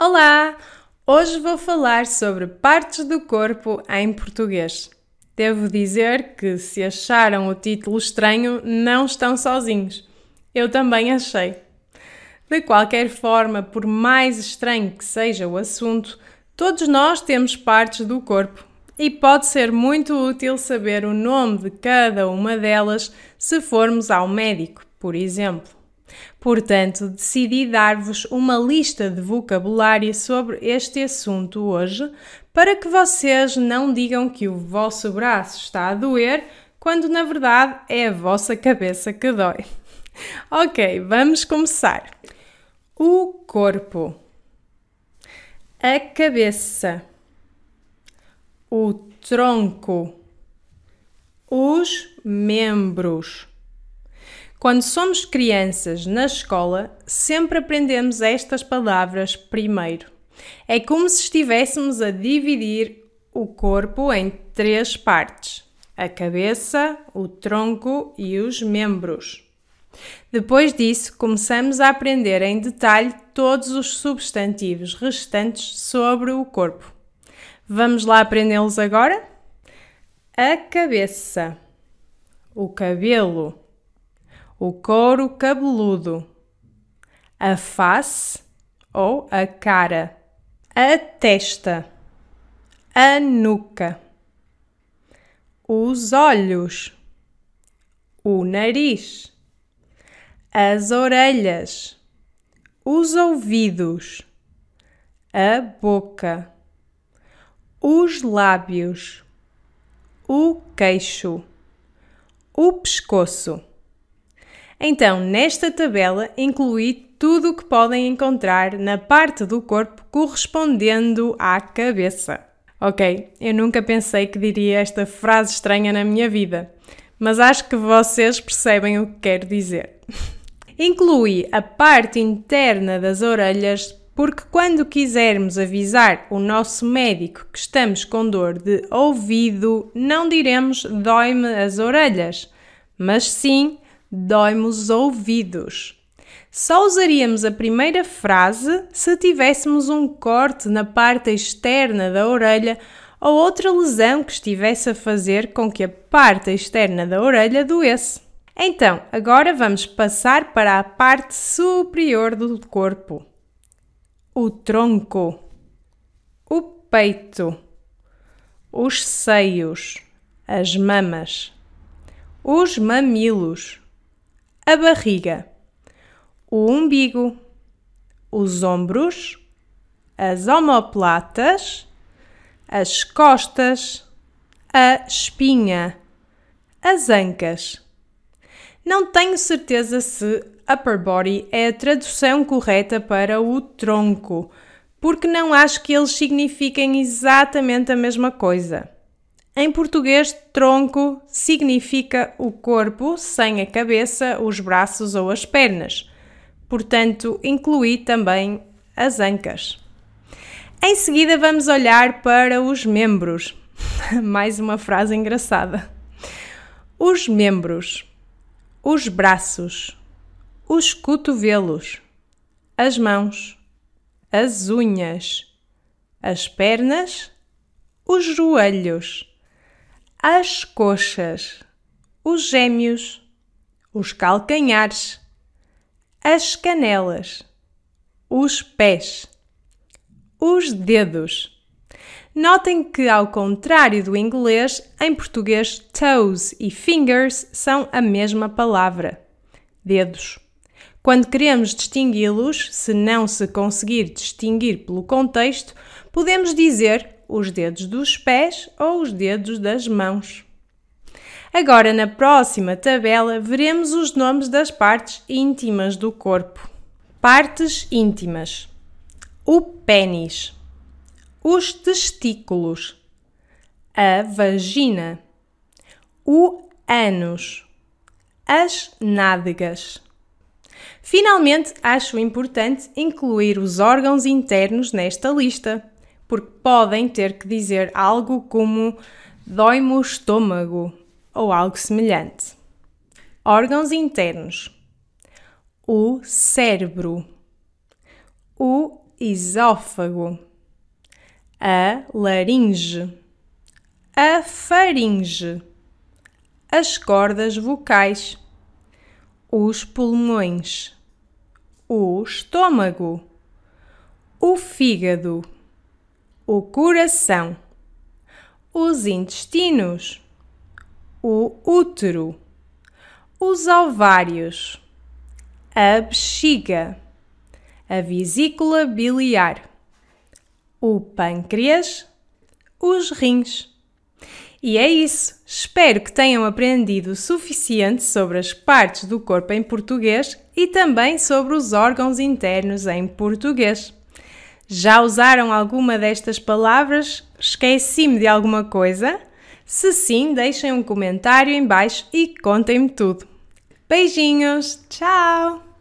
Olá! Hoje vou falar sobre partes do corpo em português. Devo dizer que, se acharam o título estranho, não estão sozinhos. Eu também achei. De qualquer forma, por mais estranho que seja o assunto, todos nós temos partes do corpo e pode ser muito útil saber o nome de cada uma delas se formos ao médico, por exemplo. Portanto, decidi dar-vos uma lista de vocabulário sobre este assunto hoje, para que vocês não digam que o vosso braço está a doer, quando na verdade é a vossa cabeça que dói. ok, vamos começar. O corpo, a cabeça, o tronco, os membros quando somos crianças na escola, sempre aprendemos estas palavras primeiro. É como se estivéssemos a dividir o corpo em três partes: a cabeça, o tronco e os membros. Depois disso, começamos a aprender em detalhe todos os substantivos restantes sobre o corpo. Vamos lá aprendê-los agora? A cabeça, o cabelo o couro cabeludo, a face ou a cara, a testa, a nuca, os olhos, o nariz, as orelhas, os ouvidos, a boca, os lábios, o queixo, o pescoço. Então, nesta tabela incluí tudo o que podem encontrar na parte do corpo correspondendo à cabeça. Ok, eu nunca pensei que diria esta frase estranha na minha vida, mas acho que vocês percebem o que quero dizer. Inclui a parte interna das orelhas porque quando quisermos avisar o nosso médico que estamos com dor de ouvido, não diremos dói-me as orelhas, mas sim dói-me os ouvidos. Só usaríamos a primeira frase se tivéssemos um corte na parte externa da orelha ou outra lesão que estivesse a fazer com que a parte externa da orelha doesse. Então, agora vamos passar para a parte superior do corpo: o tronco, o peito, os seios, as mamas, os mamilos a barriga, o umbigo, os ombros, as omoplatas, as costas, a espinha, as ancas. Não tenho certeza se upper body é a tradução correta para o tronco, porque não acho que eles signifiquem exatamente a mesma coisa. Em português, tronco significa o corpo sem a cabeça, os braços ou as pernas. Portanto, inclui também as ancas. Em seguida, vamos olhar para os membros. Mais uma frase engraçada. Os membros, os braços, os cotovelos, as mãos, as unhas, as pernas, os joelhos as coxas, os gêmeos, os calcanhares, as canelas, os pés, os dedos. Notem que, ao contrário do inglês, em português toes e fingers são a mesma palavra. Dedos. Quando queremos distingui-los, se não se conseguir distinguir pelo contexto, podemos dizer os dedos dos pés ou os dedos das mãos. Agora, na próxima tabela, veremos os nomes das partes íntimas do corpo. Partes íntimas: o pênis, os testículos, a vagina, o ânus, as nádegas. Finalmente, acho importante incluir os órgãos internos nesta lista porque podem ter que dizer algo como dói-me o estômago ou algo semelhante. Órgãos internos: o cérebro, o esófago, a laringe, a faringe, as cordas vocais, os pulmões, o estômago, o fígado, o coração, os intestinos, o útero, os ovários, a bexiga, a vesícula biliar, o pâncreas, os rins. E é isso. Espero que tenham aprendido o suficiente sobre as partes do corpo em português e também sobre os órgãos internos em português. Já usaram alguma destas palavras? Esqueci-me de alguma coisa? Se sim, deixem um comentário em baixo e contem-me tudo. Beijinhos! Tchau!